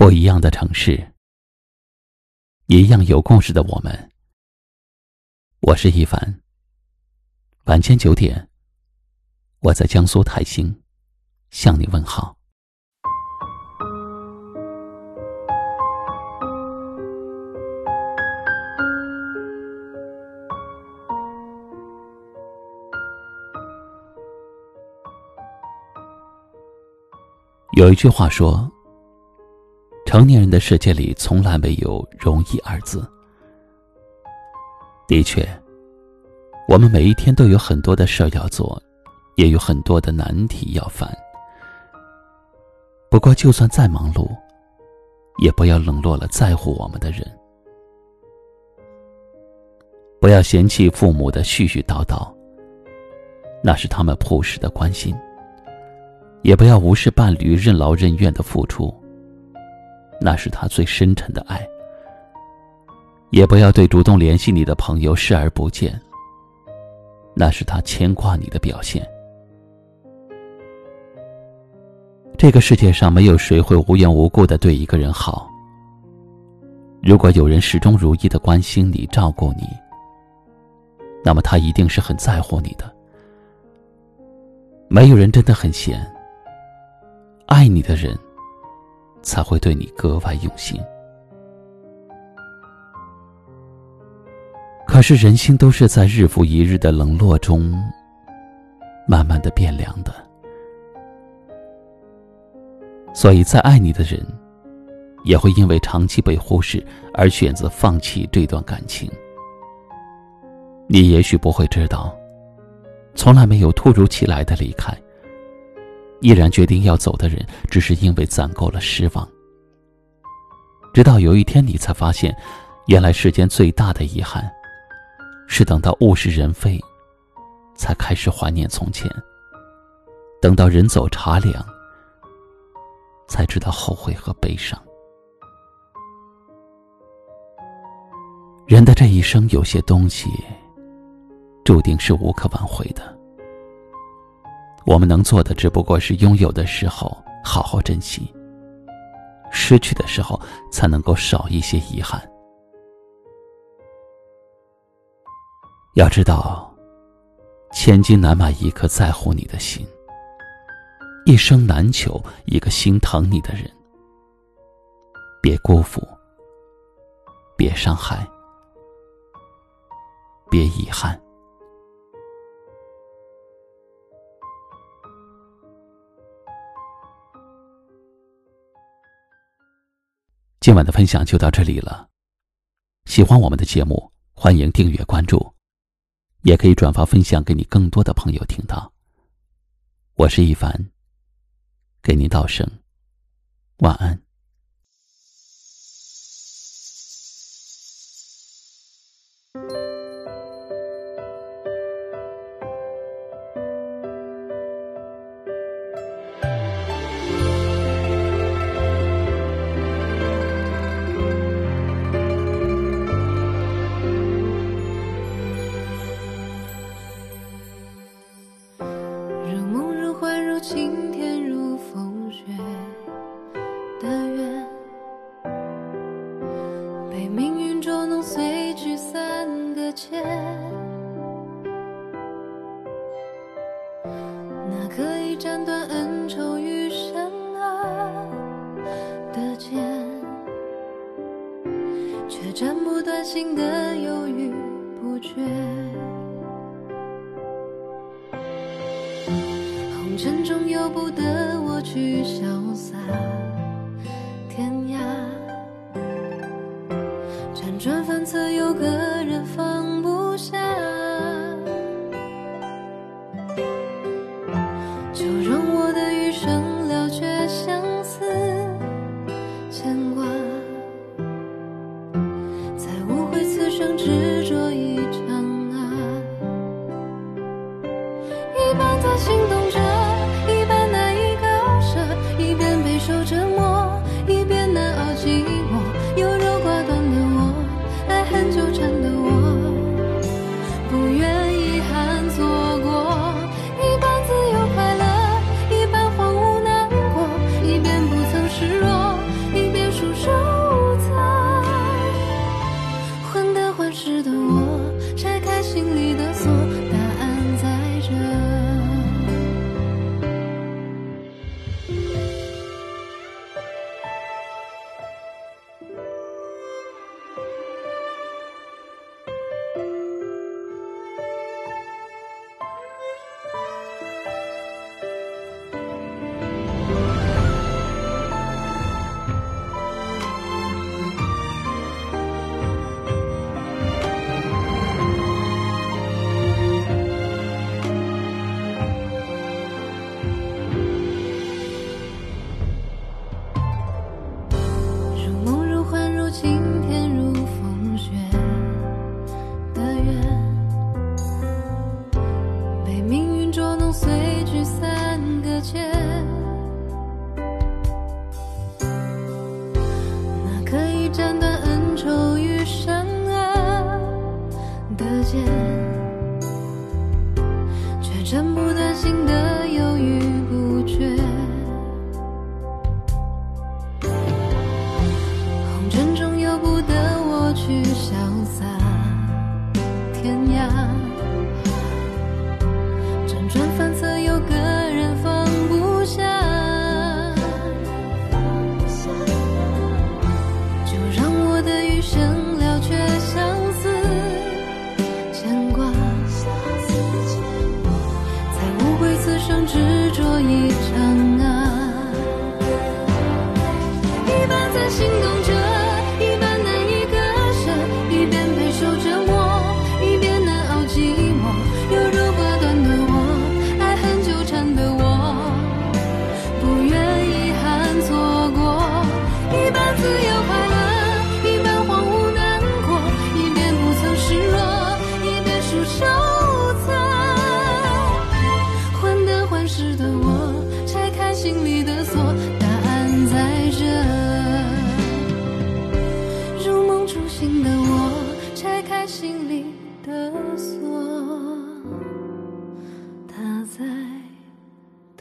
不一样的城市，一样有故事的我们。我是一凡。晚间九点，我在江苏泰兴向你问好。有一句话说。成年人的世界里从来没有容易二字。的确，我们每一天都有很多的事要做，也有很多的难题要烦。不过，就算再忙碌，也不要冷落了在乎我们的人。不要嫌弃父母的絮絮叨叨，那是他们朴实的关心；也不要无视伴侣任劳任怨的付出。那是他最深沉的爱，也不要对主动联系你的朋友视而不见。那是他牵挂你的表现。这个世界上没有谁会无缘无故的对一个人好。如果有人始终如一的关心你、照顾你，那么他一定是很在乎你的。没有人真的很闲。爱你的人。才会对你格外用心。可是人心都是在日复一日的冷落中，慢慢的变凉的。所以，再爱你的人，也会因为长期被忽视而选择放弃这段感情。你也许不会知道，从来没有突如其来的离开。毅然决定要走的人，只是因为攒够了失望。直到有一天，你才发现，原来世间最大的遗憾，是等到物是人非，才开始怀念从前；等到人走茶凉，才知道后悔和悲伤。人的这一生，有些东西，注定是无可挽回的。我们能做的只不过是拥有的时候好好珍惜，失去的时候才能够少一些遗憾。要知道，千金难买一颗在乎你的心，一生难求一个心疼你的人。别辜负，别伤害，别遗憾。今晚的分享就到这里了。喜欢我们的节目，欢迎订阅关注，也可以转发分享给你更多的朋友听到。我是一凡，给您道声晚安。随聚散搁浅。那可以斩断恩仇与善恶的剑，却斩不断心的犹豫不决。红尘中由不得我去潇洒天涯，辗转反侧有个人放不下，就让我的余生了却相思牵挂，在无如斩断恩仇与善恶的剑，却斩不断心的犹豫不决。红尘中由不得我去潇洒。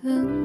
等